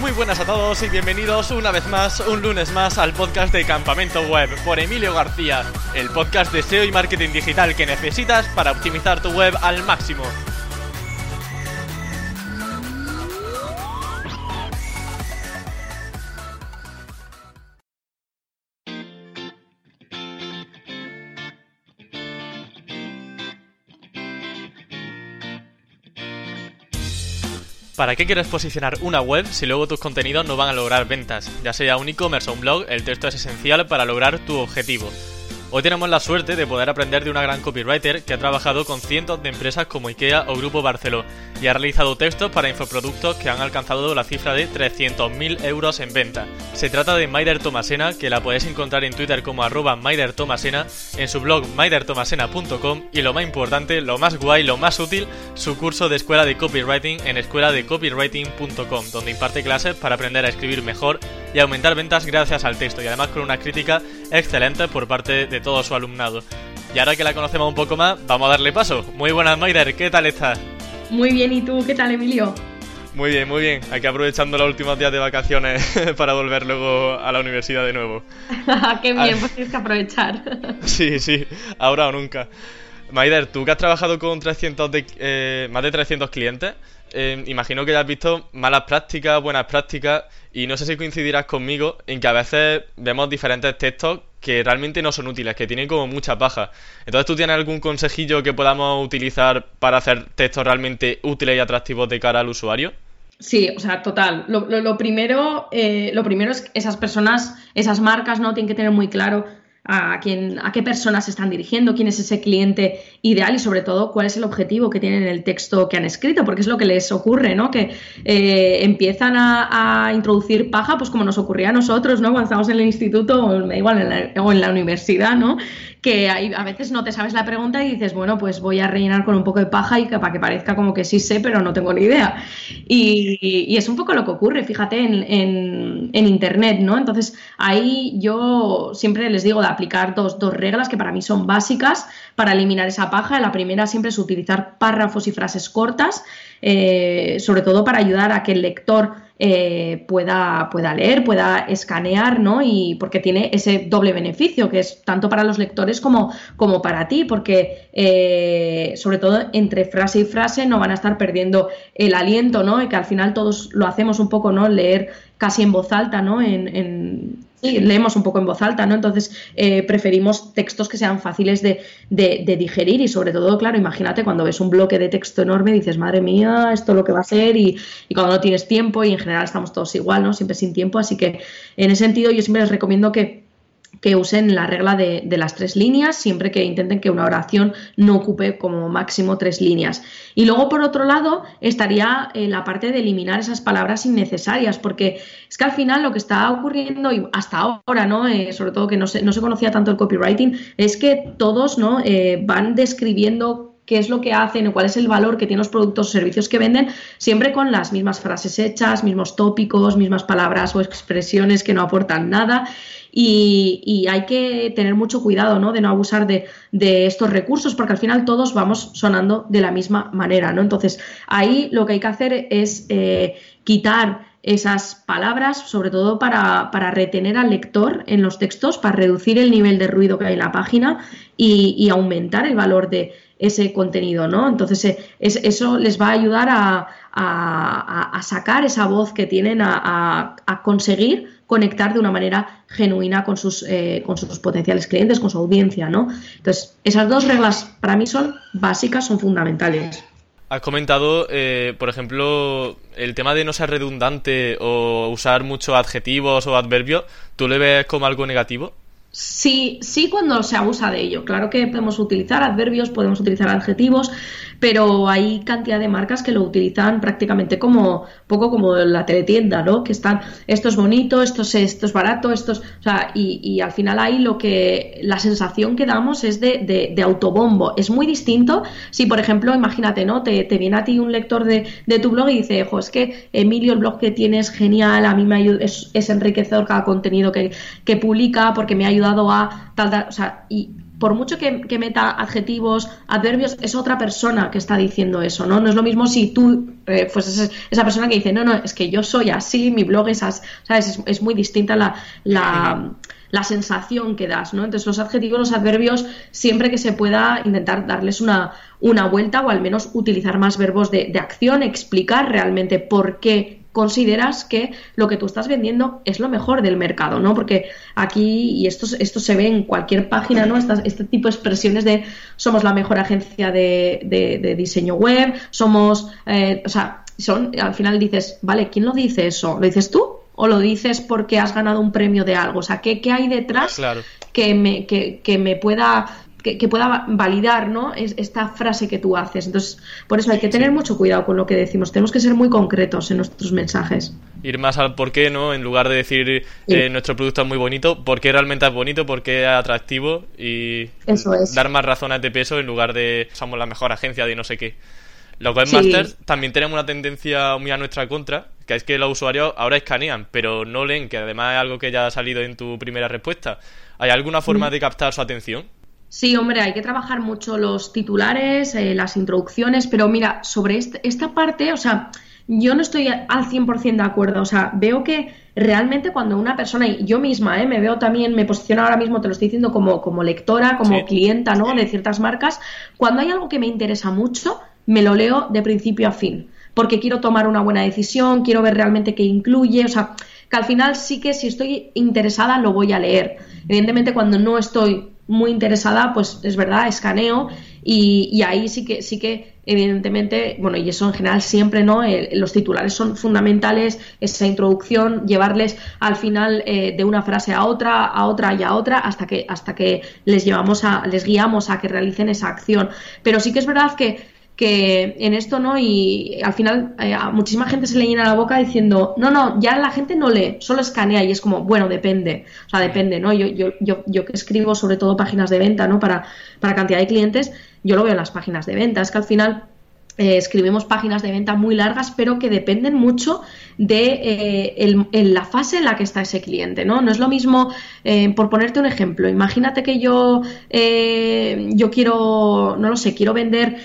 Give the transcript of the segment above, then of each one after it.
Muy buenas a todos y bienvenidos una vez más, un lunes más, al podcast de Campamento Web por Emilio García, el podcast de SEO y marketing digital que necesitas para optimizar tu web al máximo. ¿Para qué quieres posicionar una web si luego tus contenidos no van a lograr ventas? Ya sea un e-commerce o un blog, el texto es esencial para lograr tu objetivo. Hoy tenemos la suerte de poder aprender de una gran copywriter que ha trabajado con cientos de empresas como IKEA o Grupo Barceló y ha realizado textos para infoproductos que han alcanzado la cifra de 300.000 euros en venta. Se trata de Maider Tomasena, que la podéis encontrar en Twitter como arroba Maider Tomasena, en su blog maidertomasena.com y lo más importante, lo más guay, lo más útil, su curso de escuela de copywriting en escuela de copywriting.com, donde imparte clases para aprender a escribir mejor y aumentar ventas gracias al texto y además con una crítica excelente por parte de todo su alumnado. Y ahora que la conocemos un poco más, vamos a darle paso. Muy buenas, Maider, ¿qué tal estás? Muy bien, ¿y tú qué tal, Emilio? Muy bien, muy bien. Aquí aprovechando los últimos días de vacaciones para volver luego a la universidad de nuevo. qué bien, pues tienes que aprovechar. sí, sí, ahora o nunca. Maider, tú que has trabajado con 300 eh, más de 300 clientes, eh, imagino que ya has visto malas prácticas, buenas prácticas, y no sé si coincidirás conmigo en que a veces vemos diferentes textos que realmente no son útiles, que tienen como mucha paja. Entonces, ¿tú tienes algún consejillo que podamos utilizar para hacer textos realmente útiles y atractivos de cara al usuario? Sí, o sea, total. Lo, primero, eh, lo primero es que esas personas, esas marcas, ¿no? Tienen que tener muy claro a, quién, a qué personas se están dirigiendo, quién es ese cliente ideal y sobre todo cuál es el objetivo que tienen en el texto que han escrito, porque es lo que les ocurre, ¿no? Que eh, empiezan a, introducir paja, pues como nos ocurría a nosotros, ¿no? Cuando estábamos en el instituto o, igual en la, o en la universidad, ¿no? Que a veces no te sabes la pregunta y dices, bueno, pues voy a rellenar con un poco de paja y que, para que parezca como que sí sé, pero no tengo ni idea. Y, es un poco lo que ocurre, fíjate, en, Internet, ¿no? Entonces, ahí yo siempre les digo de aplicar dos, dos reglas que para mí son básicas para eliminar esa paja. La primera siempre es utilizar párrafos y frases cortas, eh, sobre todo para ayudar a que el lector eh, pueda, pueda leer, pueda escanear, ¿no? Y porque tiene ese doble beneficio, que es tanto para los lectores como, como para ti, porque eh, sobre todo entre frase y frase no van a estar perdiendo el aliento, ¿no? Y que al final todos lo hacemos un poco, ¿no? Leer casi en voz alta, ¿no? en Sí, leemos un poco en voz alta, ¿no? Entonces eh, preferimos textos que sean fáciles de, digerir y sobre todo, claro, imagínate cuando ves un bloque de texto enorme dices, madre mía, esto es lo que va a ser y, y, cuando no tienes tiempo y en general estamos todos igual, ¿no? Siempre sin tiempo, así que en ese sentido yo siempre les recomiendo que que usen la regla de, las tres líneas, siempre que intenten que una oración no ocupe como máximo tres líneas. Y luego, por otro lado, estaría eh, la parte de eliminar esas palabras innecesarias, porque es que al final lo que está ocurriendo, y hasta ahora, ¿no? Eh, sobre todo que no se, no se conocía tanto el copywriting, es que todos ¿no? Eh, van describiendo qué es lo que hacen o cuál es el valor que tienen los productos o servicios que venden, siempre con las mismas frases hechas, mismos tópicos, mismas palabras o expresiones que no aportan nada. Y, hay que tener mucho cuidado ¿no? de no abusar de, estos recursos porque al final todos vamos sonando de la misma manera. ¿no? Entonces ahí lo que hay que hacer es eh, quitar esas palabras, sobre todo para, retener al lector en los textos, para reducir el nivel de ruido que hay en la página y, aumentar el valor de ese contenido, ¿no? Entonces, eh, eso les va a ayudar a, sacar esa voz que tienen, a, conseguir conectar de una manera genuina con sus, eh, con sus potenciales clientes, con su audiencia, ¿no? Entonces, esas dos reglas para mí son básicas, son fundamentales. Has comentado, eh, por ejemplo, el tema de no ser redundante o usar muchos adjetivos o adverbios. ¿Tú le ves como algo negativo? Sí, sí cuando se abusa de ello. Claro que podemos utilizar adverbios, podemos utilizar adjetivos, pero hay cantidad de marcas que lo utilizan prácticamente como poco como la teletienda, ¿no? Que están esto es bonito, esto es, esto es barato, esto es, o sea, y, al final ahí lo que la sensación que damos es de, de, autobombo. Es muy distinto si, por ejemplo, imagínate, ¿no? Te, te viene a ti un lector de, de, tu blog y dice, jo, es que Emilio, el blog que tienes genial, a mí me ayuda, es, es enriquecedor cada contenido que, que publica porque me ha ayudado a tal, tal, o sea, y por mucho que, meta adjetivos, adverbios, es otra persona que está diciendo eso, ¿no? No es lo mismo si tú eh, fueses esa persona que dice, no, no, es que yo soy así, mi blog es así, ¿sabes? Es, muy distinta la, la, sensación que das, ¿no? Entonces los adjetivos, los adverbios, siempre que se pueda intentar darles una, una vuelta o al menos utilizar más verbos de, de acción, explicar realmente por qué consideras que lo que tú estás vendiendo es lo mejor del mercado, ¿no? Porque aquí, y esto, esto se ve en cualquier página, ¿no? este tipo de expresiones de somos la mejor agencia de, diseño web, somos, eh, o sea, son, al final dices, vale, ¿quién lo dice eso? ¿Lo dices tú? ¿O lo dices porque has ganado un premio de algo? O sea, ¿qué, qué hay detrás que, me, que, que me pueda que, pueda validar ¿no? Es, esta frase que tú haces. Entonces, por eso hay que tener mucho cuidado con lo que decimos. Tenemos que ser muy concretos en nuestros mensajes. Ir más al por qué, ¿no? En lugar de decir eh, nuestro producto es muy bonito, por qué realmente es bonito, por qué es atractivo y dar más razones de peso en lugar de somos la mejor agencia de no sé qué. Los webmasters también tenemos una tendencia muy a nuestra contra, que es que los usuarios ahora escanean, pero no leen, que además es algo que ya ha salido en tu primera respuesta. ¿Hay alguna forma de captar su atención? Sí, hombre, hay que trabajar mucho los titulares, eh, las introducciones, pero mira, sobre esta parte, o sea, yo no estoy al 100% de acuerdo, o sea, veo que realmente cuando una persona, y yo misma, eh, me veo también, me posiciono ahora mismo, te lo estoy diciendo como, como lectora, como clienta, ¿no? De ciertas marcas, cuando hay algo que me interesa mucho, me lo leo de principio a fin, porque quiero tomar una buena decisión, quiero ver realmente qué incluye, o sea, que al final sí que si estoy interesada lo voy a leer. Evidentemente cuando no estoy muy interesada, pues es verdad, escaneo y, ahí sí que, sí que evidentemente, bueno, y eso en general siempre, ¿no? los titulares son fundamentales, esa introducción, llevarles al final eh, de una frase a otra, a otra y a otra, hasta que, hasta que les llevamos a, les guiamos a que realicen esa acción. Pero sí que es verdad que que en esto no y al final eh, a muchísima gente se le llena la boca diciendo no no ya la gente no lee solo escanea y es como bueno depende o sea depende no yo yo yo, yo que escribo sobre todo páginas de venta no para para cantidad de clientes yo lo veo en las páginas de venta. Es que al final eh, escribimos páginas de venta muy largas, pero que dependen mucho de eh, la fase en la que está ese cliente, ¿no? No es lo mismo, eh, por ponerte un ejemplo, imagínate que yo, yo quiero, no lo sé, quiero vender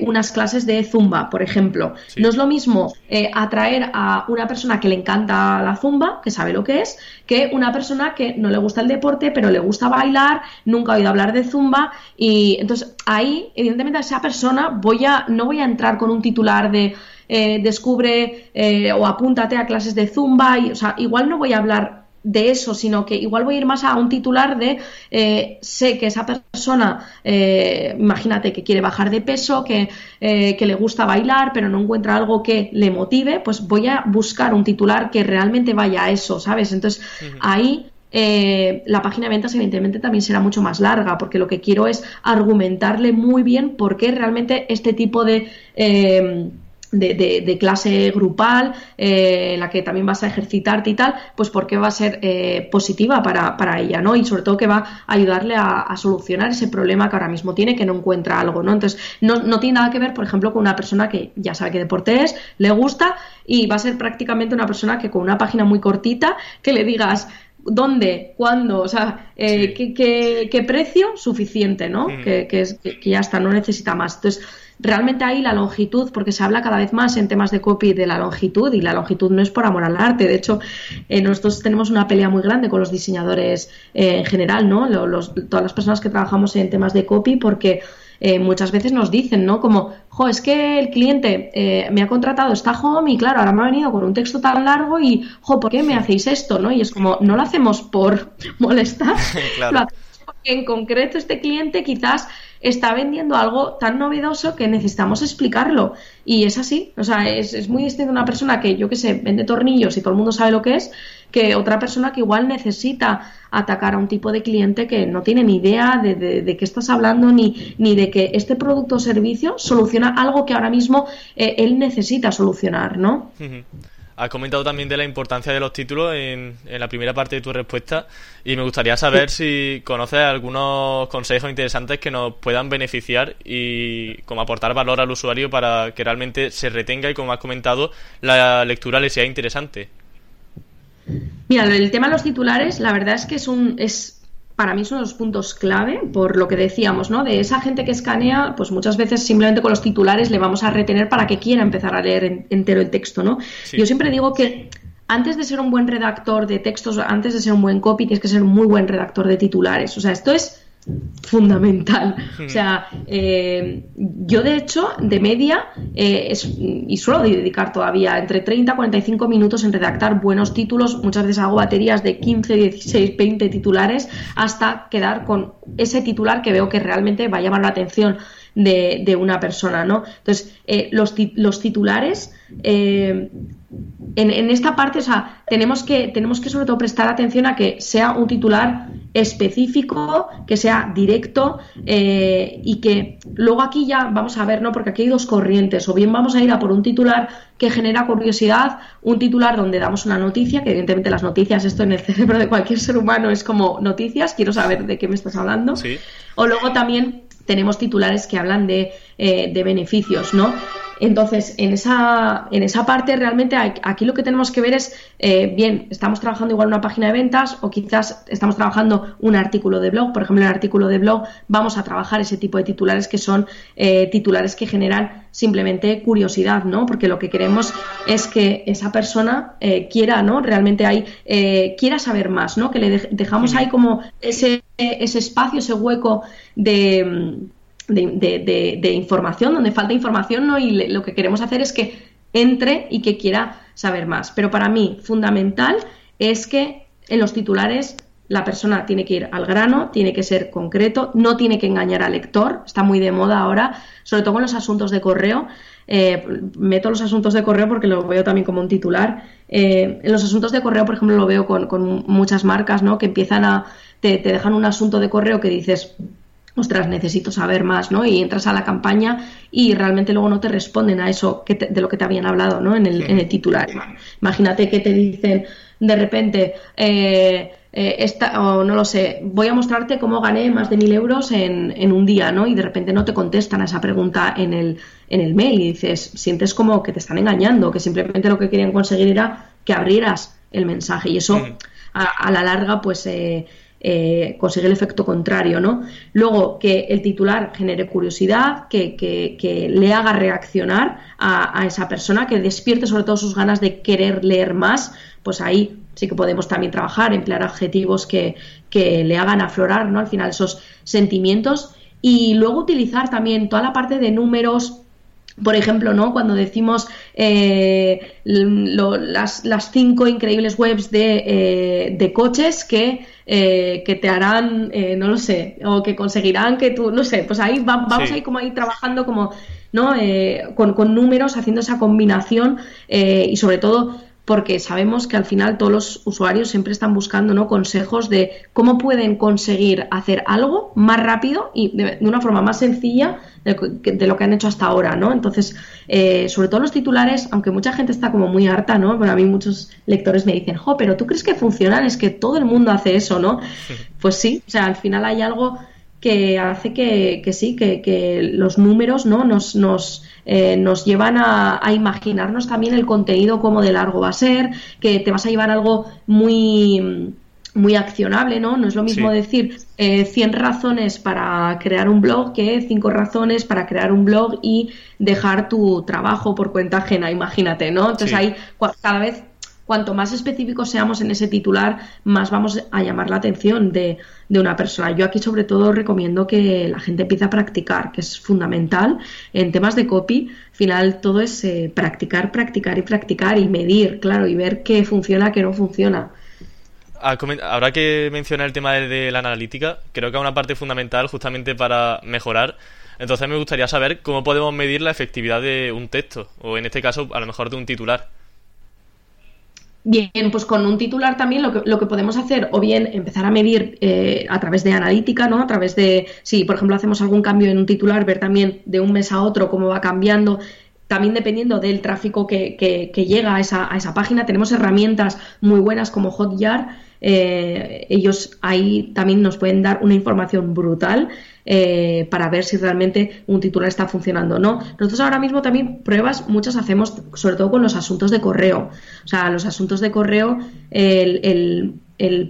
unas clases de zumba, por ejemplo. No es lo mismo atraer a una persona que le encanta la zumba, que sabe lo que es, que una persona que no le gusta el deporte, pero le gusta bailar, nunca ha oído hablar de zumba, y entonces ahí, evidentemente, a esa persona voy a, no voy a entrar con un titular de eh, descubre eh, o apúntate a clases de zumba, y, o sea, igual no voy a hablar de eso, sino que igual voy a ir más a un titular de eh, sé que esa persona, imagínate que quiere bajar de peso, que, que, le gusta bailar, pero no encuentra algo que le motive, pues voy a buscar un titular que realmente vaya a eso, ¿sabes? Entonces ahí eh, la página de ventas evidentemente también será mucho más larga, porque lo que quiero es argumentarle muy bien por qué realmente este tipo de... Eh, de, clase grupal, eh, en la que también vas a ejercitarte y tal, pues porque va a ser positiva para, ella, ¿no? Y sobre todo que va a ayudarle a, solucionar ese problema que ahora mismo tiene, que no encuentra algo, ¿no? Entonces, no, no, tiene nada que ver, por ejemplo, con una persona que ya sabe qué deporte es, le gusta, y va a ser prácticamente una persona que con una página muy cortita, que le digas, dónde, cuándo, o sea, eh, qué, precio suficiente, ¿no? Que, es, que, ya está, no necesita más. Entonces, realmente ahí la longitud, porque se habla cada vez más en temas de copy de la longitud y la longitud no es por amor al arte. De hecho, eh, nosotros tenemos una pelea muy grande con los diseñadores eh, en general, ¿no? todas las personas que trabajamos en temas de copy, porque eh, muchas veces nos dicen, ¿no? Como, jo, es que el cliente eh, me ha contratado esta home y claro, ahora me ha venido con un texto tan largo y, jo, ¿por qué me hacéis esto, no? Y es como, no lo hacemos por molestar, lo hacemos porque en concreto este cliente quizás está vendiendo algo tan novedoso que necesitamos explicarlo. Y es así, o sea, es, es muy distinto una persona que, yo qué sé, vende tornillos y todo el mundo sabe lo que es, que otra persona que igual necesita atacar a un tipo de cliente que no tiene ni idea de, de, qué estás hablando ni, ni de que este producto o servicio soluciona algo que ahora mismo eh, él necesita solucionar, ¿no? Has comentado también de la importancia de los títulos en, en, la primera parte de tu respuesta y me gustaría saber si conoces algunos consejos interesantes que nos puedan beneficiar y como aportar valor al usuario para que realmente se retenga y como has comentado la lectura le sea interesante. Mira, el tema de los titulares, la verdad es que es un es para mí son los puntos clave, por lo que decíamos, ¿no? De esa gente que escanea, pues muchas veces simplemente con los titulares le vamos a retener para que quiera empezar a leer entero el texto, ¿no? Yo siempre digo que antes de ser un buen redactor de textos, antes de ser un buen copy, tienes que ser un muy buen redactor de titulares. O sea, esto es fundamental. O sea, eh, yo de hecho, de media, eh, y suelo dedicar todavía entre 30 y 45 minutos en redactar buenos títulos. Muchas veces hago baterías de 15, 16, 20 titulares hasta quedar con ese titular que veo que realmente va a llamar la atención de, una persona, ¿no? Entonces, eh, los, los, titulares, en, esta parte, o sea, tenemos que, tenemos que sobre todo prestar atención a que sea un titular específico, que sea directo eh, y que luego aquí ya vamos a ver, ¿no? Porque aquí hay dos corrientes, o bien vamos a ir a por un titular que genera curiosidad, un titular donde damos una noticia, que evidentemente las noticias, esto en el cerebro de cualquier ser humano es como noticias, quiero saber de qué me estás hablando. O luego también tenemos titulares que hablan de, eh, de beneficios, ¿no? Entonces, en esa, en esa parte realmente aquí lo que tenemos que ver es, eh, bien, estamos trabajando igual una página de ventas o quizás estamos trabajando un artículo de blog. Por ejemplo, en el artículo de blog vamos a trabajar ese tipo de titulares que son eh, titulares que generan simplemente curiosidad, ¿no? Porque lo que queremos es que esa persona quiera, ¿no? Realmente ahí, quiera saber más, ¿no? Que le dejamos ahí como ese, ese espacio, ese hueco de, de, información, donde falta información, ¿no? Y lo que queremos hacer es que entre y que quiera saber más. Pero para mí, fundamental es que en los titulares la persona tiene que ir al grano, tiene que ser concreto, no tiene que engañar al lector, está muy de moda ahora, sobre todo con los asuntos de correo. Eh, meto los asuntos de correo porque lo veo también como un titular. Eh, en los asuntos de correo, por ejemplo, lo veo con, muchas marcas, ¿no? Que empiezan a, te, dejan un asunto de correo que dices, ostras, necesito saber más, ¿no? Y entras a la campaña y realmente luego no te responden a eso que de lo que te habían hablado, ¿no? En el, en el titular. Imagínate que te dicen de repente, eh, eh, esta, o no lo sé, voy a mostrarte cómo gané más de mil euros en, en, un día, ¿no? Y de repente no te contestan a esa pregunta en el, en el mail y dices, sientes como que te están engañando, que simplemente lo que querían conseguir era que abrieras el mensaje y eso a, la larga pues eh, eh, consigue el efecto contrario, ¿no? Luego, que el titular genere curiosidad, que, le haga reaccionar a, esa persona, que despierte sobre todo sus ganas de querer leer más, pues ahí sí que podemos también trabajar, emplear adjetivos que, que le hagan aflorar, ¿no? Al final esos sentimientos y luego utilizar también toda la parte de números, por ejemplo, ¿no? Cuando decimos eh, las, las, cinco increíbles webs de, eh, de coches que, eh, que te harán, no lo sé, o que conseguirán que tú, no sé, pues ahí vamos ahí como ahí trabajando como, ¿no? Con, con, números, haciendo esa combinación y sobre todo porque sabemos que al final todos los usuarios siempre están buscando ¿no? consejos de cómo pueden conseguir hacer algo más rápido y de, una forma más sencilla de, lo que han hecho hasta ahora, ¿no? Entonces, eh, sobre todo los titulares, aunque mucha gente está como muy harta, ¿no? Bueno, a mí muchos lectores me dicen, jo, pero ¿tú crees que funcionan? Es que todo el mundo hace eso, ¿no? Pues sí, o sea, al final hay algo que hace que, que sí, que, que, los números, ¿no? Nos, nos eh, nos llevan a, imaginarnos también el contenido, cómo de largo va a ser, que te vas a llevar algo muy muy accionable, ¿no? No es lo mismo decir eh, 100 razones para crear un blog que 5 razones para crear un blog y dejar tu trabajo por cuenta ajena, imagínate, ¿no? Entonces ahí cada vez cuanto más específicos seamos en ese titular, más vamos a llamar la atención de, una persona. Yo aquí sobre todo recomiendo que la gente empiece a practicar, que es fundamental. En temas de copy, al final todo es eh, practicar, practicar y practicar y medir, claro, y ver qué funciona, qué no funciona. Habrá que mencionar el tema de la analítica. Creo que es una parte fundamental justamente para mejorar. Entonces me gustaría saber cómo podemos medir la efectividad de un texto, o en este caso a lo mejor de un titular. Bien, pues con un titular también lo que, lo que podemos hacer, o bien empezar a medir eh, a través de analítica, ¿no? A través de, si por ejemplo hacemos algún cambio en un titular, ver también de un mes a otro cómo va cambiando, también dependiendo del tráfico que, que, llega a esa, a esa, página, tenemos herramientas muy buenas como Hotjar. Eh, ellos ahí también nos pueden dar una información brutal eh, para ver si realmente un titular está funcionando o no. Nosotros ahora mismo también pruebas, muchas hacemos, sobre todo con los asuntos de correo. O sea, los asuntos de correo, el,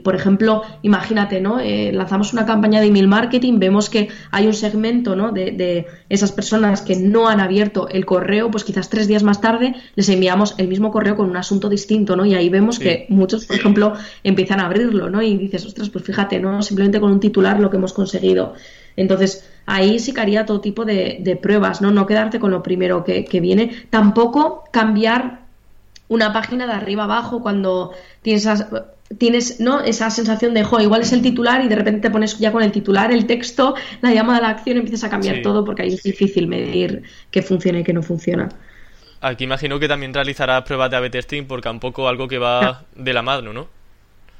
por ejemplo, imagínate, ¿no? Eh, lanzamos una campaña de email marketing, vemos que hay un segmento, ¿no? De, de, esas personas que no han abierto el correo, pues quizás tres días más tarde les enviamos el mismo correo con un asunto distinto, ¿no? Y ahí vemos que muchos, por ejemplo, empiezan a abrirlo, ¿no? Y dices, ostras, pues fíjate, ¿no? Simplemente con un titular lo que hemos conseguido. Entonces, ahí sí que haría todo tipo de, de pruebas, ¿no? No quedarte con lo primero que, que viene. Tampoco cambiar una página de arriba abajo cuando tienes tienes ¿no? esa sensación de, jo, igual es el titular y de repente te pones ya con el titular, el texto, la llamada a la acción, empiezas a cambiar todo porque ahí es difícil medir qué funciona y qué no funciona. Aquí imagino que también realizarás pruebas de A-B testing porque un poco algo que va de la mano, ¿no?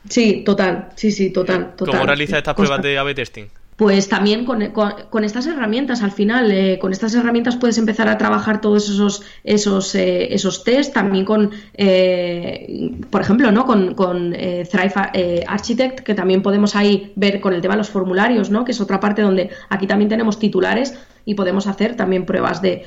Sí, total, sí, sí, total. total ¿Cómo realizas estas pruebas de A-B testing? Pues también con, con, estas herramientas al final, eh, con estas herramientas puedes empezar a trabajar todos esos esos eh, esos test, también con, eh, por ejemplo, no con, con Thrive Architect, que también podemos ahí ver con el tema de los formularios, ¿no? que es otra parte donde aquí también tenemos titulares y podemos hacer también pruebas de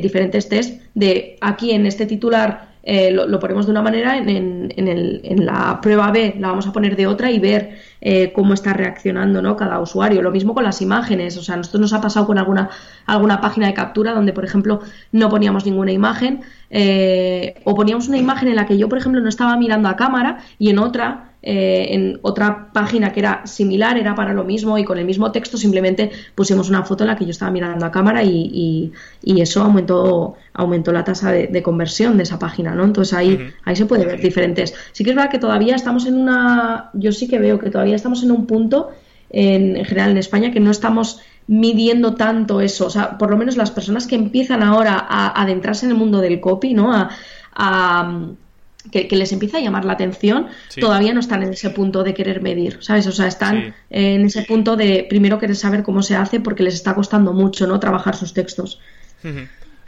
diferentes test de aquí en este titular eh, lo, ponemos de una manera, en, en, el, en, la prueba B la vamos a poner de otra y ver eh, cómo está reaccionando ¿no? cada usuario. Lo mismo con las imágenes, o sea, nosotros nos ha pasado con alguna, alguna página de captura donde, por ejemplo, no poníamos ninguna imagen eh, o poníamos una imagen en la que yo, por ejemplo, no estaba mirando a cámara y en otra eh, en otra página que era similar, era para lo mismo y con el mismo texto simplemente pusimos una foto en la que yo estaba mirando a cámara y, eso aumentó, aumentó la tasa de, conversión de esa página, ¿no? Entonces ahí, ahí se puede ver diferentes. Sí que es verdad que todavía estamos en una, yo sí que veo que todavía estamos en un punto en, general en España que no estamos midiendo tanto eso, o sea, por lo menos las personas que empiezan ahora a, adentrarse en el mundo del copy, ¿no? a que, les empieza a llamar la atención, todavía no están en ese punto de querer medir, ¿sabes? O sea, están en ese punto de primero querer saber cómo se hace porque les está costando mucho, ¿no? Trabajar sus textos.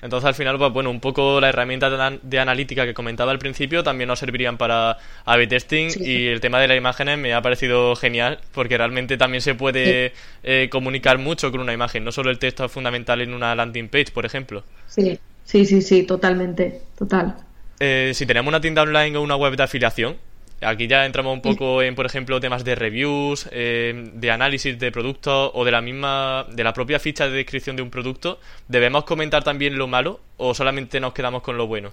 Entonces, al final, pues bueno, un poco la herramienta de, analítica que comentaba al principio también nos servirían para A-B testing y el tema de las imágenes me ha parecido genial porque realmente también se puede eh, comunicar mucho con una imagen, no solo el texto es fundamental en una landing page, por ejemplo. Sí, sí, sí, sí, totalmente, total. Eh, si tenemos una tienda online o una web de afiliación, aquí ya entramos un poco en, por ejemplo, temas de reviews, eh, de análisis de productos o de la misma, de la propia ficha de descripción de un producto. ¿Debemos comentar también lo malo o solamente nos quedamos con lo bueno?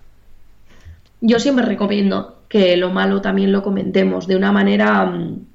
Yo siempre recomiendo que lo malo también lo comentemos de una manera mm,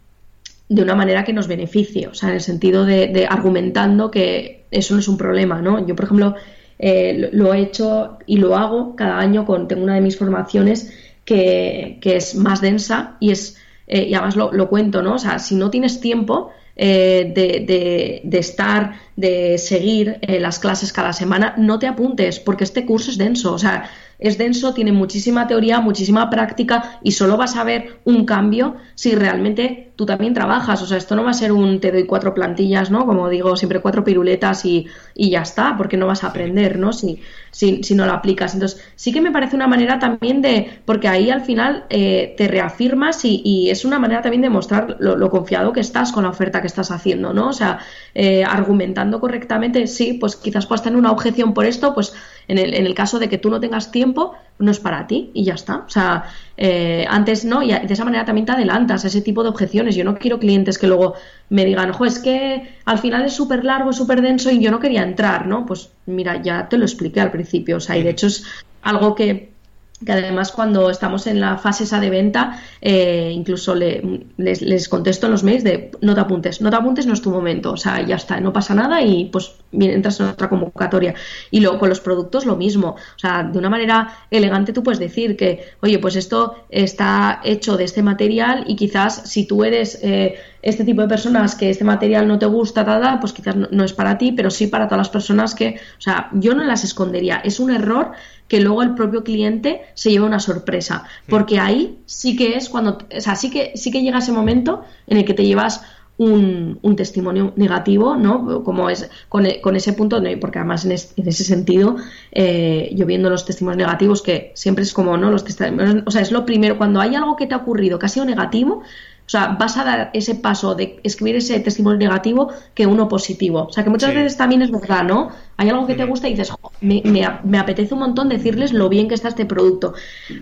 de una manera que nos beneficie, o sea, en el sentido de, de argumentando que eso no es un problema, ¿no? Yo, por ejemplo, eh, lo he hecho y lo hago cada año con, tengo una de mis formaciones que, es más densa y es, eh, y además lo, cuento, ¿no? O sea, si no tienes tiempo eh, de, de, estar, de seguir las clases cada semana, no te apuntes porque este curso es denso, o sea, es denso, tiene muchísima teoría, muchísima práctica y solo vas a ver un cambio si realmente tú también trabajas. O sea, esto no va a ser un te doy cuatro plantillas, ¿no? Como digo, siempre cuatro piruletas y, y ya está, porque no vas a aprender, ¿no? Si, si, si, no lo aplicas. Entonces, sí que me parece una manera también de, porque ahí al final eh, te reafirmas y, y, es una manera también de mostrar lo, confiado que estás con la oferta que estás haciendo, ¿no? O sea, eh, argumentando correctamente, sí, pues quizás puedas tener una objeción por esto, pues en el, en el caso de que tú no tengas tiempo, no es para ti y ya está. O sea, eh, antes no, y de esa manera también te adelantas a ese tipo de objeciones. Yo no quiero clientes que luego me digan, ojo, es que al final es súper largo, súper denso y yo no quería entrar, ¿no? Pues mira, ya te lo expliqué al principio. O sea, y de hecho es algo que que además cuando estamos en la fase esa de venta, eh, incluso les, contesto en los mails de no te apuntes, no te apuntes, no es tu momento, o sea, ya está, no pasa nada y pues entras en otra convocatoria. Y luego con los productos lo mismo, o sea, de una manera elegante tú puedes decir que, oye, pues esto está hecho de este material y quizás si tú eres... Eh, este tipo de personas que este material no te gusta, tada, pues quizás no, es para ti, pero sí para todas las personas que, o sea, yo no las escondería. Es un error que luego el propio cliente se lleva una sorpresa, porque ahí sí que es cuando, o sea, sí que, sí que llega ese momento en el que te llevas un, un, testimonio negativo, ¿no? Como es con, con ese punto, porque además en, en ese sentido, eh, yo viendo los testimonios negativos, que siempre es como, ¿no? Los testimonios, o sea, es lo primero, cuando hay algo que te ha ocurrido que ha sido negativo, o sea, vas a dar ese paso de escribir ese testimonio negativo que uno positivo. O sea, que muchas veces también es verdad, ¿no? Hay algo que te gusta y dices, me, me, apetece un montón decirles lo bien que está este producto.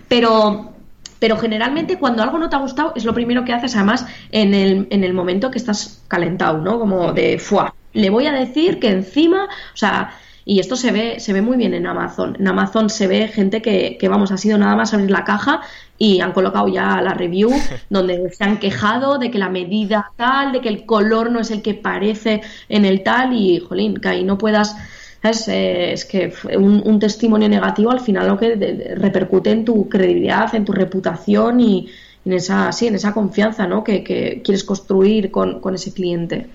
Pero pero generalmente cuando algo no te ha gustado es lo primero que haces, además, en el, en el momento que estás calentado, ¿no? Como de, fuá, le voy a decir que encima, o sea, y esto se ve, se ve muy bien en Amazon. En Amazon se ve gente que, que, vamos, ha sido nada más abrir la caja y han colocado ya la review donde se han quejado de que la medida tal, de que el color no es el que parece en el tal y, jolín, que ahí no puedas... Es, eh, es que un, testimonio negativo al final lo que repercute en tu credibilidad, en tu reputación y en esa, sí, en esa confianza ¿no? que, que quieres construir con, con ese cliente.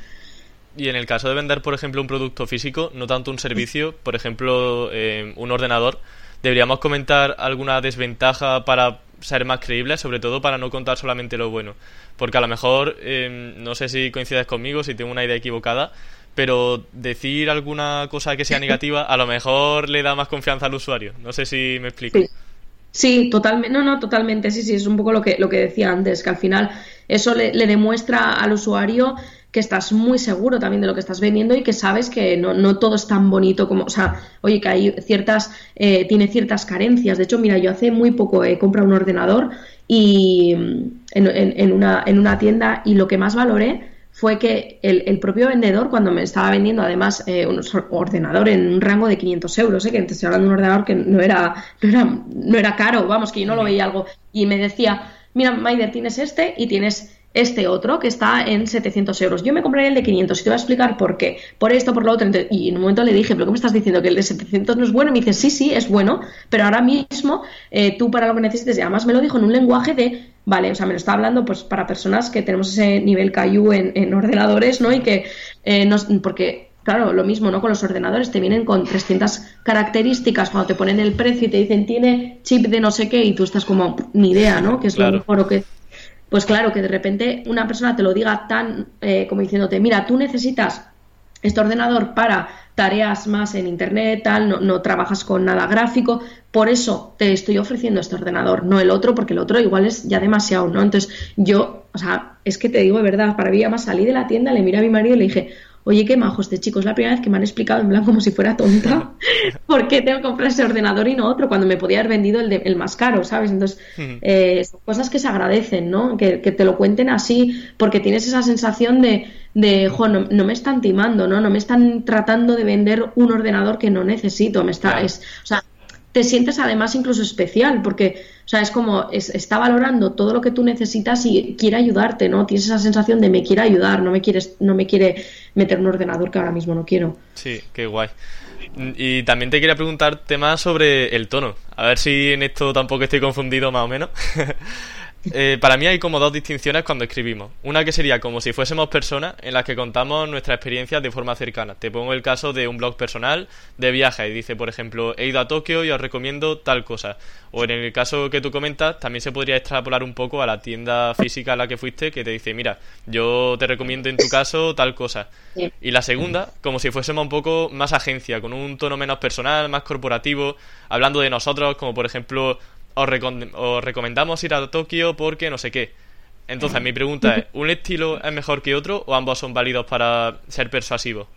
Y en el caso de vender, por ejemplo, un producto físico, no tanto un servicio, por ejemplo, eh, un ordenador, deberíamos comentar alguna desventaja para ser más creíbles, sobre todo para no contar solamente lo bueno. Porque a lo mejor, eh, no sé si coincides conmigo, si tengo una idea equivocada, pero decir alguna cosa que sea negativa a lo mejor le da más confianza al usuario. No sé si me explico. Sí. totalmente, no, no, totalmente, sí, sí, es un poco lo que, lo que decía antes, que al final eso le, le demuestra al usuario que estás muy seguro también de lo que estás vendiendo y que sabes que no, no todo es tan bonito como, o sea, oye, que hay ciertas, eh, tiene ciertas carencias. De hecho, mira, yo hace muy poco he comprado un ordenador y mm, en, una, en una tienda y lo que más valoré fue que el, propio vendedor, cuando me estaba vendiendo además eh, un ordenador en un rango de 500 euros, eh, que estoy hablando de un ordenador que no era, no era, no era caro, vamos, que yo no lo veía algo, y me decía, mira, Maider, tienes este y tienes este otro que está en 700 euros. Yo me compraría el de 500 y te voy a explicar por qué. Por esto, por lo otro. Y en un momento le dije, ¿pero qué me estás diciendo? ¿Que el de 700 no es bueno? Y me dice, sí, sí, es bueno, pero ahora mismo eh, tú para lo que necesites, y además me lo dijo en un lenguaje de, vale, o sea, me lo está hablando pues para personas que tenemos ese nivel Cayu en, en ordenadores, ¿no? Y que, eh, nos, porque claro, lo mismo, ¿no? Con los ordenadores te vienen con 300 características cuando te ponen el precio y te dicen tiene chip de no sé qué y tú estás como ni idea, ¿no? Que es lo mejor o que pues claro, que de repente una persona te lo diga tan eh, como diciéndote, mira, tú necesitas este ordenador para tareas más en internet, tal, no, trabajas con nada gráfico, por eso te estoy ofreciendo este ordenador, no el otro, porque el otro igual es ya demasiado, ¿no? Entonces yo, o sea, es que te digo de verdad, para mí además salí de la tienda, le miré a mi marido y le dije, oye, qué majo este chico, es la primera vez que me han explicado en plan como si fuera tonta, por qué tengo que comprar ese ordenador y no otro, cuando me podía haber vendido el, el más caro, ¿sabes? Entonces, eh, son cosas que se agradecen, ¿no? Que, te lo cuenten así, porque tienes esa sensación de, de jo, no, me están timando, ¿no? No me están tratando de vender un ordenador que no necesito, me está, es, o sea, te sientes además incluso especial, porque, o sea, es como, está valorando todo lo que tú necesitas y quiere ayudarte, ¿no? Tienes esa sensación de me quiere ayudar, no me, quieres, no me quiere meter un ordenador que ahora mismo no quiero. Sí, qué guay. Y también te quería preguntar temas sobre el tono. A ver si en esto tampoco estoy confundido más o menos. Eh, para mí hay como dos distinciones cuando escribimos. Una que sería como si fuésemos personas en las que contamos nuestras experiencias de forma cercana. Te pongo el caso de un blog personal de viaje y dice, por ejemplo, he ido a Tokio y os recomiendo tal cosa. O en el caso que tú comentas, también se podría extrapolar un poco a la tienda física a la que fuiste que te dice, mira, yo te recomiendo en tu caso tal cosa. Y la segunda, como si fuésemos un poco más agencia, con un tono menos personal, más corporativo, hablando de nosotros, como por ejemplo os, recomendamos ir a Tokio porque no sé qué. Entonces, mi pregunta es, ¿un estilo es mejor que otro o ambos son válidos para ser persuasivos?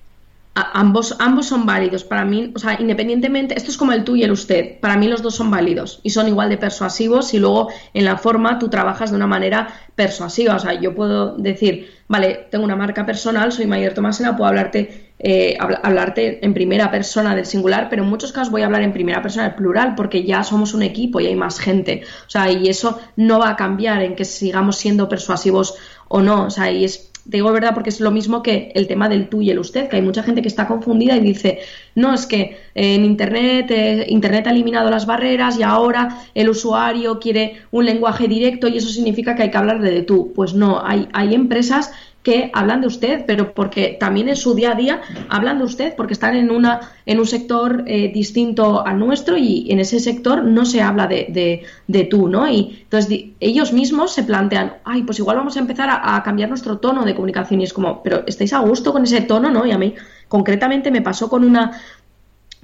ambos, ambos son válidos. Para mí, o sea, independientemente, esto es como el tú y el usted. Para mí los dos son válidos y son igual de persuasivos y luego en la forma tú trabajas de una manera persuasiva. O sea, yo puedo decir, vale, tengo una marca personal, soy Mayer Tomasena, puedo hablarte eh, hablarte en primera persona del singular, pero en muchos casos voy a hablar en primera persona del plural porque ya somos un equipo y hay más gente. O sea, y eso no va a cambiar en que sigamos siendo persuasivos o no. O sea, y es te digo verdad porque es lo mismo que el tema del tú y el usted, que hay mucha gente que está confundida y dice, no, es que en Internet, eh, Internet ha eliminado las barreras y ahora el usuario quiere un lenguaje directo y eso significa que hay que hablar de tú. Pues no, hay, hay empresas que hablan de usted, pero porque también en su día a día hablan de usted, porque están en, una, en un sector eh, distinto al nuestro y en ese sector no se habla de, de, tú, ¿no? Y entonces ellos mismos se plantean, ay, pues igual vamos a empezar a, cambiar nuestro tono de comunicación y es como, pero ¿estáis a gusto con ese tono, no? Y a mí concretamente me pasó con una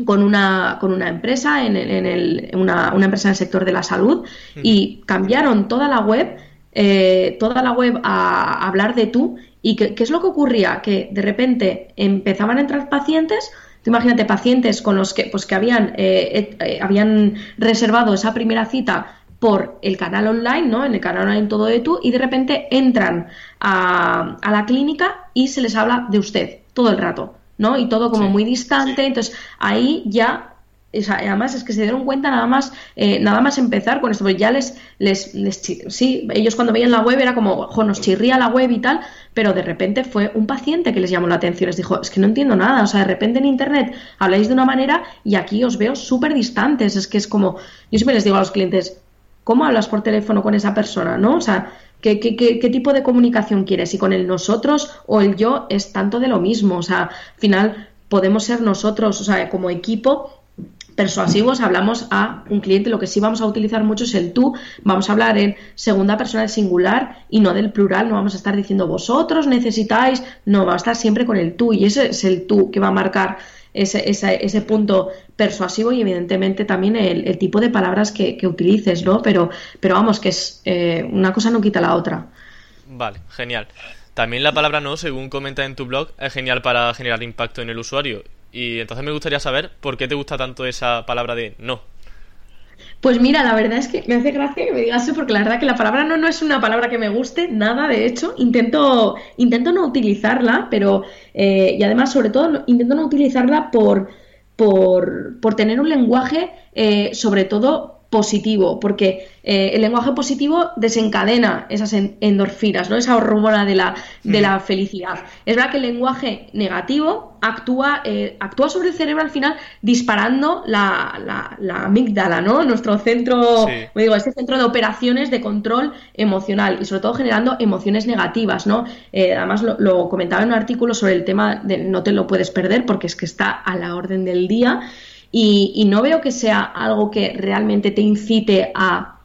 con una, con una empresa, en, en el, una, una, empresa en el sector de la salud, y cambiaron toda la web, eh, toda la web a hablar de tú, ¿Y qué, es lo que ocurría? Que de repente empezaban a entrar pacientes, imagínate pacientes con los que, pues, que habían, eh, eh, habían reservado esa primera cita por el canal online, ¿no? En el canal online todo de tú y de repente entran a, la clínica y se les habla de usted todo el rato, ¿no? Y todo como muy distante, entonces ahí ya además es que se dieron cuenta nada más eh, nada más empezar con esto, porque ya les, les, sí, ellos cuando veían la web era como, ojo, nos chirría la web y tal, pero de repente fue un paciente que les llamó la atención, les dijo, es que no entiendo nada, o sea, de repente en internet habláis de una manera y aquí os veo súper distantes, es que es como, yo siempre les digo a los clientes, ¿cómo hablas por teléfono con esa persona, no? O sea, ¿Qué, qué, qué, qué, tipo de comunicación quieres? Y con el nosotros o el yo es tanto de lo mismo. O sea, al final podemos ser nosotros, o sea, como equipo, persuasivos hablamos a un cliente, lo que sí vamos a utilizar mucho es el tú, vamos a hablar en segunda persona del singular y no del plural, no vamos a estar diciendo vosotros necesitáis, no, va a estar siempre con el tú y ese es el tú que va a marcar ese, ese, punto persuasivo y evidentemente también el, tipo de palabras que, utilices, ¿no? Pero, pero vamos, que es eh, una cosa no quita la otra. Vale, genial. También la palabra no, según comenta en tu blog, es genial para generar impacto en el usuario y entonces me gustaría saber por qué te gusta tanto esa palabra de no. Pues mira, la verdad es que me hace gracia que me digas eso, porque la verdad que la palabra no no es una palabra que me guste, nada, de hecho, intento, intento no utilizarla, pero, eh, y además, sobre todo, intento no utilizarla por, por, por tener un lenguaje, eh, sobre todo, positivo, porque eh, el lenguaje positivo desencadena esas endorfinas, ¿no? esa hormona de la, de la felicidad. Es verdad que el lenguaje negativo actúa, eh, actúa sobre el cerebro al final disparando la, la, amígdala, ¿no? nuestro centro, digo, este centro de operaciones de control emocional y sobre todo generando emociones negativas. ¿no? Eh, además lo, lo comentaba en un artículo sobre el tema de no te lo puedes perder porque es que está a la orden del día. Y, no veo que sea algo que realmente te incite a,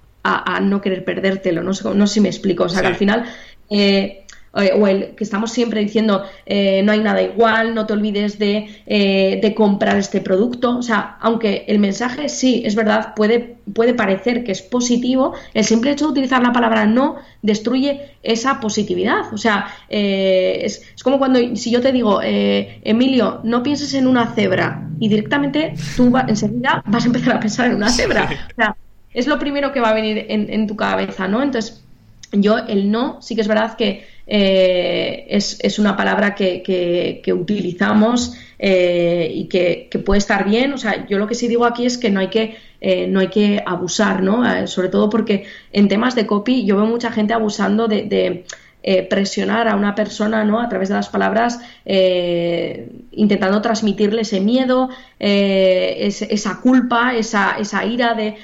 no querer perdértelo, no sé, no sé si me explico, o sea que al final... Eh, eh, o el que estamos siempre diciendo eh, no hay nada igual, no te olvides de, eh, de, comprar este producto. O sea, aunque el mensaje sí, es verdad, puede, puede parecer que es positivo, el simple hecho de utilizar la palabra no destruye esa positividad. O sea, es, es, como cuando si yo te digo, Emilio, no pienses en una cebra y directamente tú enseguida vas a empezar a pensar en una cebra. O sea, es lo primero que va a venir en, en tu cabeza, ¿no? Entonces, yo el no sí que es verdad que eh, es, una palabra que, utilizamos eh, y que, puede estar bien. O sea, yo lo que sí digo aquí es que no hay que, eh, no hay que abusar, ¿no? sobre todo porque en temas de copy yo veo mucha gente abusando de eh, presionar a una persona ¿no? a través de las palabras, eh, intentando transmitirle ese miedo, eh, esa culpa, esa, esa ira de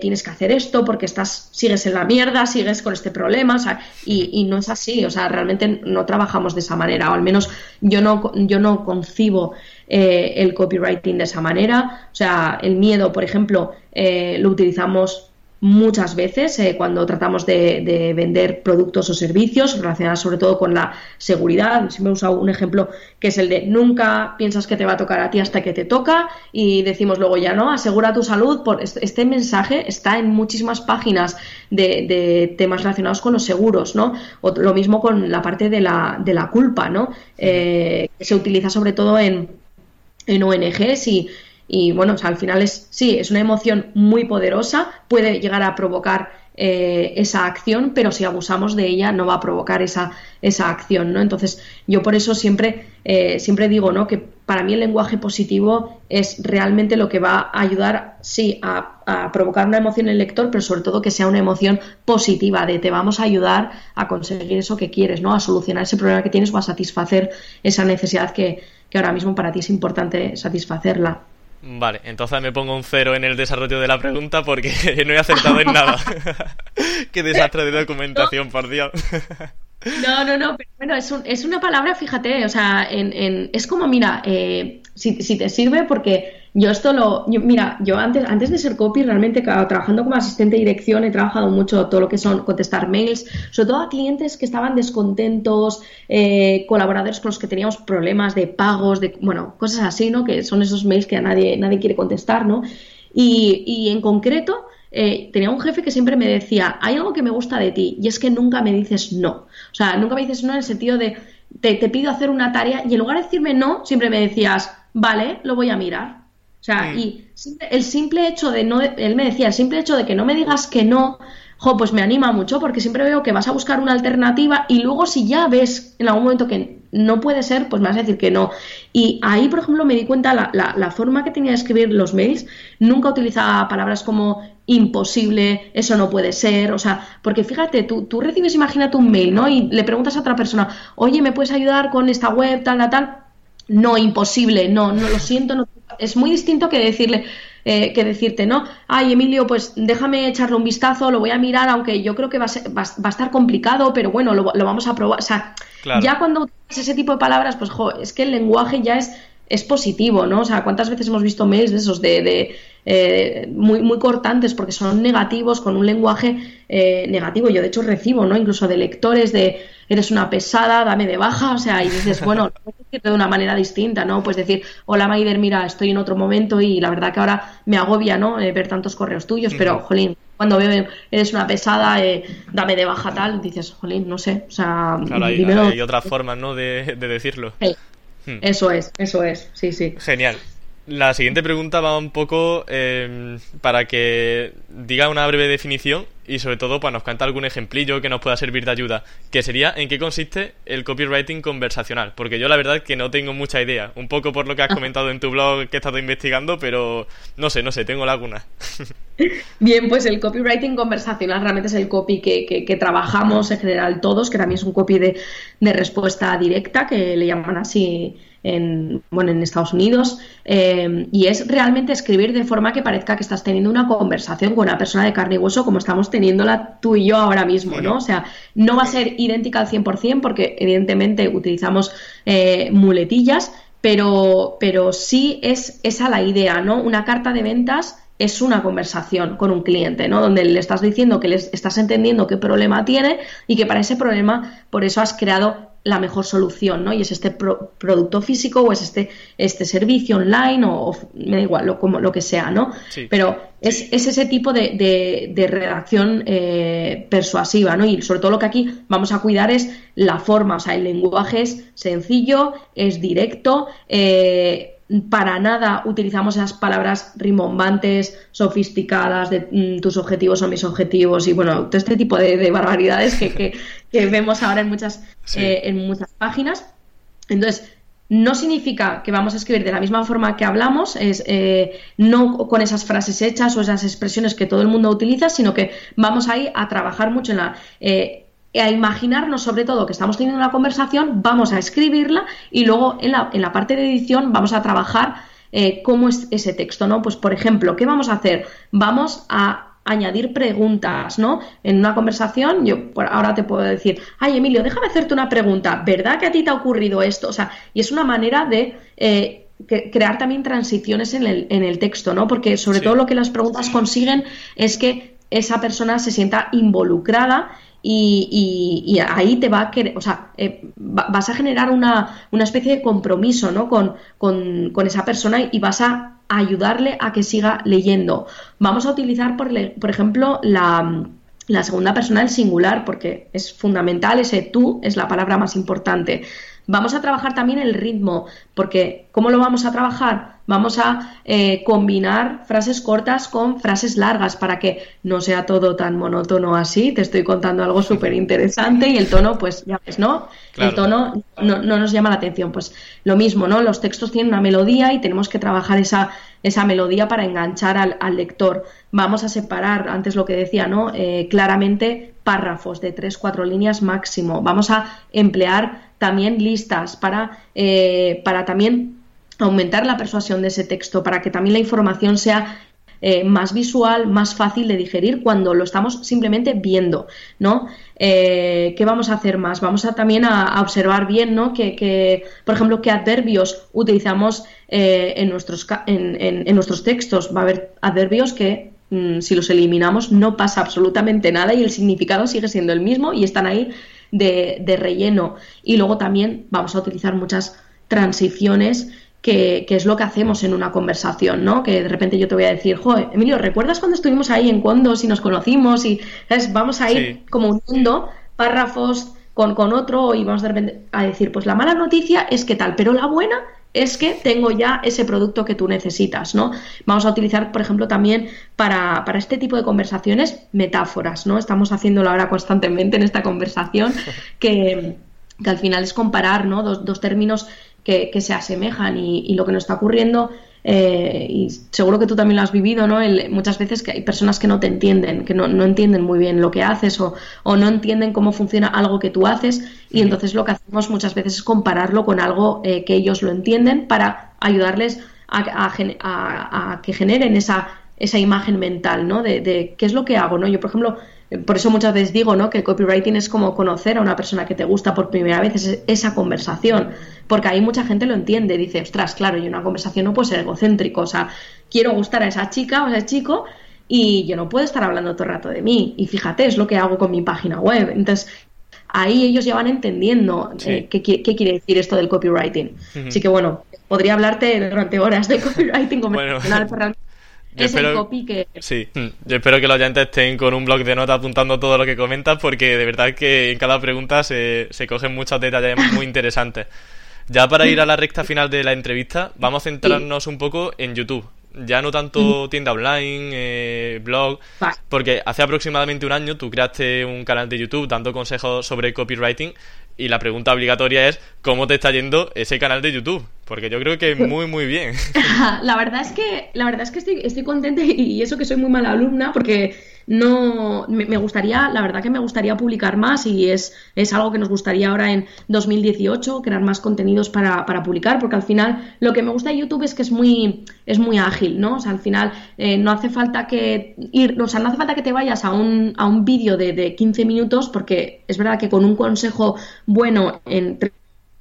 tienes que hacer esto porque estás, sigues en la mierda, sigues con este problema, y, no es así, o sea, realmente no trabajamos de esa manera, o al menos yo no, yo no concibo el copywriting de esa manera, o sea, el miedo, por ejemplo, lo utilizamos muchas veces eh, cuando tratamos de, vender productos o servicios relacionados sobre todo con la seguridad. Siempre he usado un ejemplo que es el de nunca piensas que te va a tocar a ti hasta que te toca y decimos luego ya no, asegura tu salud. Por este mensaje está en muchísimas páginas de, temas relacionados con los seguros, ¿no? O lo mismo con la parte de la, de la culpa, ¿no? Eh, que se utiliza sobre todo en, en ONGs y y bueno, al final es, sí, es una emoción muy poderosa, puede llegar a provocar eh, esa acción, pero si abusamos de ella no va a provocar esa, esa acción, ¿no? Entonces, yo por eso siempre, eh, siempre digo, ¿no? Que para mí el lenguaje positivo es realmente lo que va a ayudar, sí, a, provocar una emoción en el lector, pero sobre todo que sea una emoción positiva, de te vamos a ayudar a conseguir eso que quieres, ¿no? A solucionar ese problema que tienes o a satisfacer esa necesidad que, que ahora mismo para ti es importante satisfacerla. Vale, entonces me pongo un cero en el desarrollo de la pregunta porque no he acertado en nada. Qué desastre de documentación, por Dios. No, no, no, pero bueno, es, un, es una palabra, fíjate, o sea, en, en, es como, mira, eh, si, si, te sirve, porque yo esto lo, mira, yo antes, antes de ser copy, realmente trabajando como asistente de dirección, he trabajado mucho todo lo que son contestar mails, sobre todo a clientes que estaban descontentos, eh, colaboradores con los que teníamos problemas de pagos, de, bueno, cosas así, ¿no? Que son esos mails que a nadie, nadie quiere contestar, ¿no? Y, y en concreto, eh, tenía un jefe que siempre me decía, hay algo que me gusta de ti y es que nunca me dices no. O sea, nunca me dices no en el sentido de, te, te pido hacer una tarea y en lugar de decirme no, siempre me decías, vale, lo voy a mirar. O sea, mm. y el simple hecho de no, él me decía, el simple hecho de que no me digas que no, jo, pues me anima mucho porque siempre veo que vas a buscar una alternativa y luego si ya ves en algún momento que no puede ser, pues me vas a decir que no. Y ahí, por ejemplo, me di cuenta la, la, forma que tenía de escribir los mails, nunca utilizaba palabras como imposible, eso no puede ser, o sea, porque fíjate, tú, tú recibes, imagínate un mail, ¿no? Y le preguntas a otra persona, oye, ¿me puedes ayudar con esta web, tal, tal, tal? No, imposible, no, no lo siento, no. Es muy distinto que decirle, eh, que decirte, ¿no? Ay, Emilio, pues déjame echarle un vistazo, lo voy a mirar, aunque yo creo que va a, va, a estar complicado, pero bueno, lo, vamos a probar. O sea, ya cuando utilizas ese tipo de palabras, pues jo, es que el lenguaje ya es, es positivo, ¿no? O sea, ¿cuántas veces hemos visto mails de esos de, eh, muy, muy cortantes porque son negativos, con un lenguaje eh, negativo. Yo de hecho recibo, ¿no? Incluso de lectores de eres una pesada, dame de baja, o sea, y dices, bueno, de una manera distinta, ¿no? Pues decir, hola Maider, mira, estoy en otro momento y la verdad que ahora me agobia, ¿no? Eh, ver tantos correos tuyos, pero, jolín, cuando veo eres una pesada, dame de baja tal, dices, jolín, no sé, o sea, claro, hay, otras formas, ¿no? De, decirlo. Hmm. Eso es, eso es, sí, sí. Genial. La siguiente pregunta va un poco eh, para que diga una breve definición y sobre todo para nos canta algún ejemplillo que nos pueda servir de ayuda, que sería en qué consiste el copywriting conversacional, porque yo la verdad que no tengo mucha idea, un poco por lo que has comentado en tu blog que he estado investigando, pero no sé, no sé, tengo laguna. Bien, pues el copywriting conversacional realmente es el copy que, que, trabajamos en general todos, que también es un copy de, de respuesta directa, que le llaman así en, bueno, en Estados Unidos, eh, y es realmente escribir de forma que parezca que estás teniendo una conversación con una persona de carne y hueso como estamos teniéndola tú y yo ahora mismo, ¿no? O sea, no va a ser idéntica al 100% porque evidentemente utilizamos eh, muletillas, pero, pero sí es esa la idea, ¿no? Una carta de ventas es una conversación con un cliente, ¿no? Donde le estás diciendo que le estás entendiendo qué problema tiene y que para ese problema, por eso has creado la mejor solución, ¿no? Y es este producto físico o es este, este servicio online o, me da igual, lo, como, lo que sea, ¿no? Pero es, ese tipo de, de, redacción eh, persuasiva, ¿no? Y sobre todo lo que aquí vamos a cuidar es la forma, o sea, el lenguaje es sencillo, es directo, eh, para nada utilizamos esas palabras rimbombantes, sofisticadas, de mm, tus objetivos son mis objetivos y bueno, todo este tipo de, barbaridades que, vemos ahora en muchas, eh, en muchas páginas. Entonces, no significa que vamos a escribir de la misma forma que hablamos, es, eh, no con esas frases hechas o esas expresiones que todo el mundo utiliza, sino que vamos ahí a trabajar mucho en la eh, a imaginarnos sobre todo que estamos teniendo una conversación, vamos a escribirla y luego en la, en la parte de edición vamos a trabajar eh, cómo es ese texto, ¿no? Pues por ejemplo, ¿qué vamos a hacer? Vamos a añadir preguntas, ¿no? En una conversación, yo ahora te puedo decir, ay Emilio, déjame hacerte una pregunta, ¿verdad que a ti te ha ocurrido esto? O sea, y es una manera de eh, crear también transiciones en el, en el, texto, ¿no? Porque sobre todo lo que las preguntas consiguen es que esa persona se sienta involucrada y, ahí te va a querer, o sea, eh, vas a generar una, una, especie de compromiso ¿no? con, con, esa persona y vas a ayudarle a que siga leyendo. Vamos a utilizar, por, por ejemplo, la, la segunda persona del singular, porque es fundamental, ese tú es la palabra más importante. Vamos a trabajar también el ritmo, porque ¿cómo lo vamos a trabajar? Vamos a eh, combinar frases cortas con frases largas para que no sea todo tan monótono así. Te estoy contando algo súper interesante y el tono, pues ya ves, ¿no? El tono no, nos llama la atención. Pues lo mismo, ¿no? Los textos tienen una melodía y tenemos que trabajar esa, esa melodía para enganchar al, lector. Vamos a separar, antes lo que decía, ¿no? Eh, claramente párrafos de tres, cuatro líneas máximo. Vamos a emplear también listas para, eh, para también aumentar la persuasión de ese texto, para que también la información sea eh, más visual, más fácil de digerir cuando lo estamos simplemente viendo, ¿no? ¿Qué vamos a hacer más? Vamos a también a, observar bien, ¿no? Que, por ejemplo, qué adverbios utilizamos en, nuestros, en, nuestros textos. Va a haber adverbios que mm, si los eliminamos no pasa absolutamente nada y el significado sigue siendo el mismo y están ahí de, relleno. Y luego también vamos a utilizar muchas transiciones que, es lo que hacemos en una conversación, ¿no? Que de repente yo te voy a decir, joder, Emilio, ¿recuerdas cuando estuvimos ahí en Condos y nos conocimos? Y vamos a ir como uniendo párrafos con, con otro y vamos de repente a decir, pues la mala noticia es que tal, pero la buena es que tengo ya ese producto que tú necesitas, ¿no? Vamos a utilizar, por ejemplo, también para, para este tipo de conversaciones metáforas, ¿no? Estamos haciéndolo ahora constantemente en esta conversación que, que al final es comparar, ¿no? Dos, dos términos que, que, se asemejan y, y lo que nos está ocurriendo eh, y seguro que tú también lo has vivido, ¿no? muchas veces que hay personas que no te entienden, que no, no entienden muy bien lo que haces o, o, no entienden cómo funciona algo que tú haces y entonces lo que hacemos muchas veces es compararlo con algo eh, que ellos lo entienden para ayudarles a, a, a, a, que generen esa, esa imagen mental, ¿no? De, de qué es lo que hago, ¿no? Yo, por ejemplo, por eso muchas veces digo ¿no? que el copywriting es como conocer a una persona que te gusta por primera vez, es esa conversación, porque ahí mucha gente lo entiende, dice, ostras, claro, y una conversación no puede ser egocéntrico, o sea, quiero gustar a esa chica o a ese chico y yo no puedo estar hablando todo el rato de mí, y fíjate, es lo que hago con mi página web, entonces ahí ellos ya van entendiendo sí. eh, qué, qué, quiere decir esto del copywriting. Uh -huh. Así que bueno, podría hablarte durante horas de copywriting bueno. Yo es espero, el copy que... Sí, yo espero que los oyentes estén con un blog de notas apuntando todo lo que comentas porque de verdad que en cada pregunta se, se cogen muchos detalles muy interesantes. Ya para ir a la recta final de la entrevista, vamos a centrarnos un poco en YouTube. Ya no tanto tienda online, eh, blog, porque hace aproximadamente un año tú creaste un canal de YouTube dando consejos sobre copywriting y la pregunta obligatoria es ¿cómo te está yendo ese canal de YouTube? Porque yo creo que muy muy bien. la verdad es que la verdad es que estoy, estoy contenta y eso que soy muy mala alumna porque no me, gustaría, la verdad que me gustaría publicar más y es, es algo que nos gustaría ahora en 2018, crear más contenidos para, para, publicar, porque al final lo que me gusta de YouTube es que es muy, es muy ágil, ¿no? O sea, al final eh, no hace falta que ir, o sea, no hace falta que te vayas a un, a un vídeo de, de 15 minutos, porque es verdad que con un consejo bueno en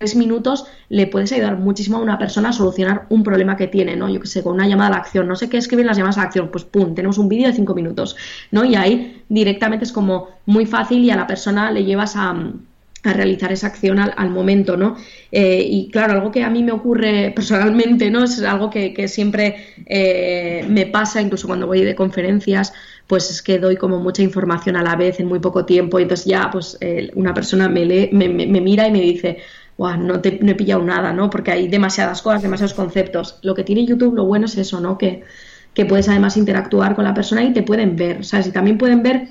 tres minutos le puedes ayudar muchísimo a una persona a solucionar un problema que tiene, ¿no? Yo que sé, con una llamada a la acción, no sé qué escriben las llamadas a la acción, pues pum, tenemos un vídeo de cinco minutos, ¿no? Y ahí directamente es como muy fácil y a la persona le llevas a, a realizar esa acción al, momento, ¿no? Eh, y claro, algo que a mí me ocurre personalmente, ¿no? Es algo que, siempre eh, me pasa, incluso cuando voy de conferencias, pues es que doy como mucha información a la vez en muy poco tiempo entonces ya, pues una persona me, lee, me, me mira y me dice, no, te, no he pillado nada, ¿no? Porque hay demasiadas cosas, demasiados conceptos. Lo que tiene YouTube, lo bueno es eso, ¿no? Que, que puedes además interactuar con la persona y te pueden ver, ¿sabes? Y también pueden ver,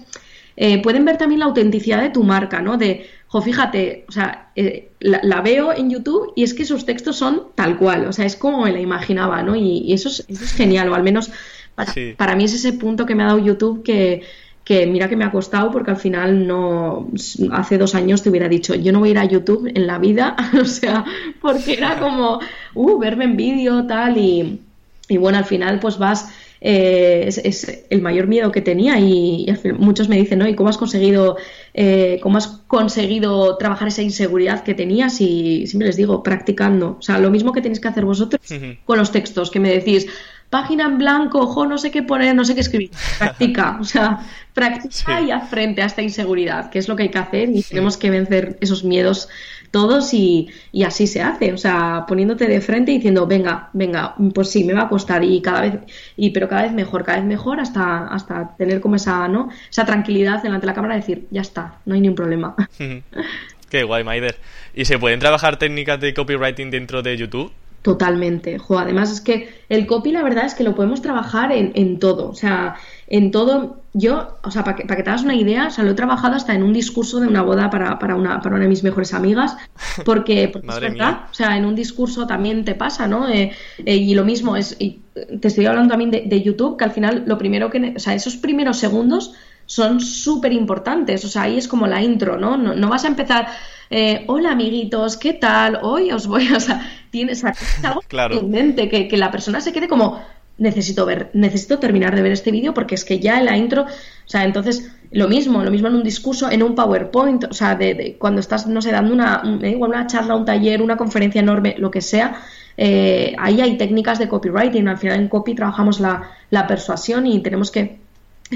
eh, pueden ver también la autenticidad de tu marca, ¿no? De, jo, fíjate, o sea, eh, la, la, veo en YouTube y es que sus textos son tal cual, o sea, es como me la imaginaba, ¿no? Y, y eso, es, eso es genial, o al menos para, sí. para mí es ese punto que me ha dado YouTube que que mira que me ha costado porque al final no hace dos años te hubiera dicho yo no voy a ir a YouTube en la vida o sea porque era como uh verme en vídeo tal y, y bueno al final pues vas eh, es, es, el mayor miedo que tenía y, y final, muchos me dicen no y cómo has conseguido eh, cómo has conseguido trabajar esa inseguridad que tenías y siempre les digo practicando o sea lo mismo que tenéis que hacer vosotros uh -huh. con los textos que me decís página en blanco, ojo, no sé qué poner, no sé qué escribir. Practica, o sea, practica sí. y haz frente a esta inseguridad, que es lo que hay que hacer y sí. tenemos que vencer esos miedos todos y, y, así se hace, o sea, poniéndote de frente y diciendo, venga, venga, pues sí, me va a costar y cada vez, y pero cada vez mejor, cada vez mejor hasta, hasta tener como esa, ¿no? Esa tranquilidad delante de la cámara y decir, ya está, no hay ningún problema. Qué guay, Maider. ¿Y se pueden trabajar técnicas de copywriting dentro de YouTube? Totalmente. Jo, además es que el copy la verdad es que lo podemos trabajar en, en todo. O sea, en todo. Yo, o sea, para que, para que te hagas una idea, o sea, lo he trabajado hasta en un discurso de una boda para, para, una, para una de mis mejores amigas. Porque, porque es verdad, mía. o sea, en un discurso también te pasa, ¿no? Eh, eh, y lo mismo es. Y te estoy hablando también de, de, YouTube, que al final lo primero que. O sea, esos primeros segundos son súper importantes. O sea, ahí es como la intro, ¿no? No, no vas a empezar eh, hola amiguitos, ¿qué tal? Hoy os voy, o sea, tienes algo claro. en mente, que, que, la persona se quede como, necesito ver, necesito terminar de ver este vídeo porque es que ya en la intro, o sea, entonces lo mismo, lo mismo en un discurso, en un PowerPoint, o sea, de, de cuando estás, no sé, dando una, eh, una charla, un taller, una conferencia enorme, lo que sea, eh, ahí hay técnicas de copywriting, al final en copy trabajamos la, la persuasión y tenemos que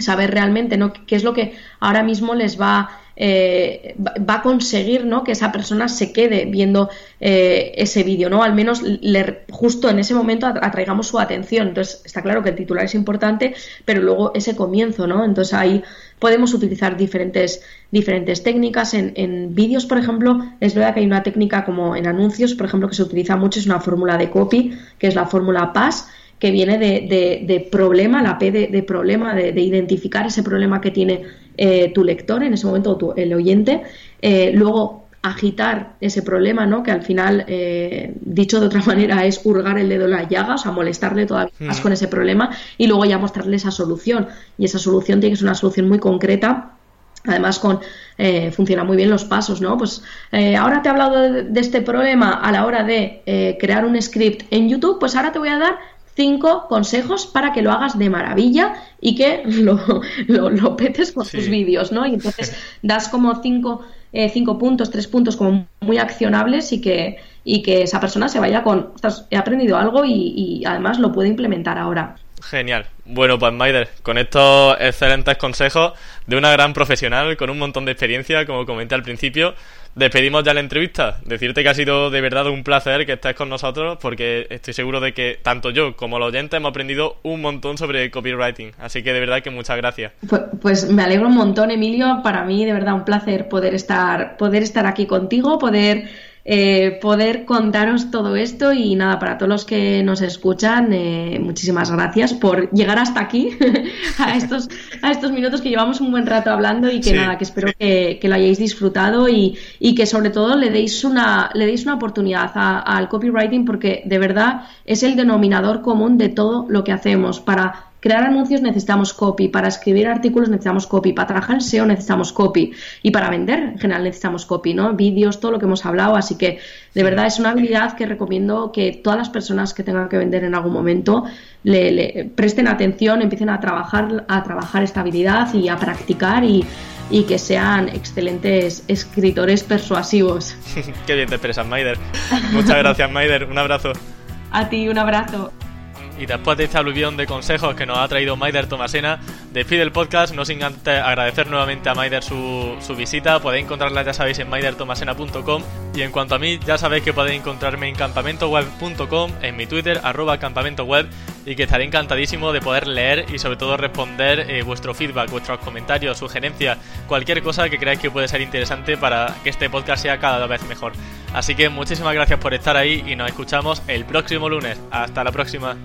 saber realmente ¿no? qué es lo que ahora mismo les va eh, va a conseguir ¿no? que esa persona se quede viendo eh, ese vídeo, ¿no? Al menos le, justo en ese momento atraigamos su atención. Entonces, está claro que el titular es importante, pero luego ese comienzo, ¿no? Entonces ahí podemos utilizar diferentes, diferentes técnicas. En, en vídeos, por ejemplo, es verdad que hay una técnica como en anuncios, por ejemplo, que se utiliza mucho, es una fórmula de copy, que es la fórmula PAS que viene de, problema, la P de, problema, de, identificar ese problema que tiene eh, tu lector en ese momento, tu, el oyente, eh, luego agitar ese problema, ¿no? Que al final, eh, dicho de otra manera, es hurgar el dedo en la llaga, o sea, molestarle todavía más con ese problema y luego ya mostrarle esa solución. Y esa solución tiene que ser una solución muy concreta Además, con funciona muy bien los pasos, ¿no? Pues ahora te he hablado de, este problema a la hora de crear un script en YouTube, pues ahora te voy a dar cinco consejos para que lo hagas de maravilla y que lo, lo, petes con tus vídeos, ¿no? Y entonces das como cinco, eh, cinco puntos, tres puntos como muy accionables y que, y que esa persona se vaya con, he aprendido algo y, y además lo puede implementar ahora. Genial. Bueno, pues Maider, con estos excelentes consejos de una gran profesional con un montón de experiencia, como comenté al principio, despedimos ya la entrevista. Decirte que ha sido de verdad un placer que estés con nosotros porque estoy seguro de que tanto yo como los oyentes hemos aprendido un montón sobre copywriting. Así que de verdad que muchas gracias. Pues, pues, me alegro un montón, Emilio. Para mí de verdad un placer poder estar, poder estar aquí contigo, poder eh, poder contaros todo esto y nada, para todos los que nos escuchan, eh, muchísimas gracias por llegar hasta aquí, a, estos, a estos minutos que llevamos un buen rato hablando y que nada, que espero que, lo hayáis disfrutado y, y, que sobre todo le deis una, le deis una oportunidad al copywriting porque de verdad es el denominador común de todo lo que hacemos para crear anuncios necesitamos copy, para escribir artículos necesitamos copy, para trabajar en SEO necesitamos copy y para vender en general necesitamos copy, ¿no? Vídeos, todo lo que hemos hablado, así que de verdad es una habilidad que recomiendo que todas las personas que tengan que vender en algún momento le, presten atención, empiecen a trabajar, a trabajar esta habilidad y a practicar y, y que sean excelentes escritores persuasivos. Qué bien te expresas, Maider. Muchas gracias, Maider. Un abrazo. A ti, un abrazo. Y después de este aluvión de consejos que nos ha traído Maider Tomasena, despide el podcast, no sin antes agradecer nuevamente a Maider su, su visita. Podéis encontrarla, ya sabéis, en maidertomasena.com. Y en cuanto a mí, ya sabéis que podéis encontrarme en campamentoweb.com, en mi Twitter, arroba campamentoweb, y que estaré encantadísimo de poder leer y sobre todo responder eh, vuestro feedback, vuestros comentarios, sugerencias, cualquier cosa que creáis que puede ser interesante para que este podcast sea cada vez mejor. Así que muchísimas gracias por estar ahí y nos escuchamos el próximo lunes. Hasta la próxima.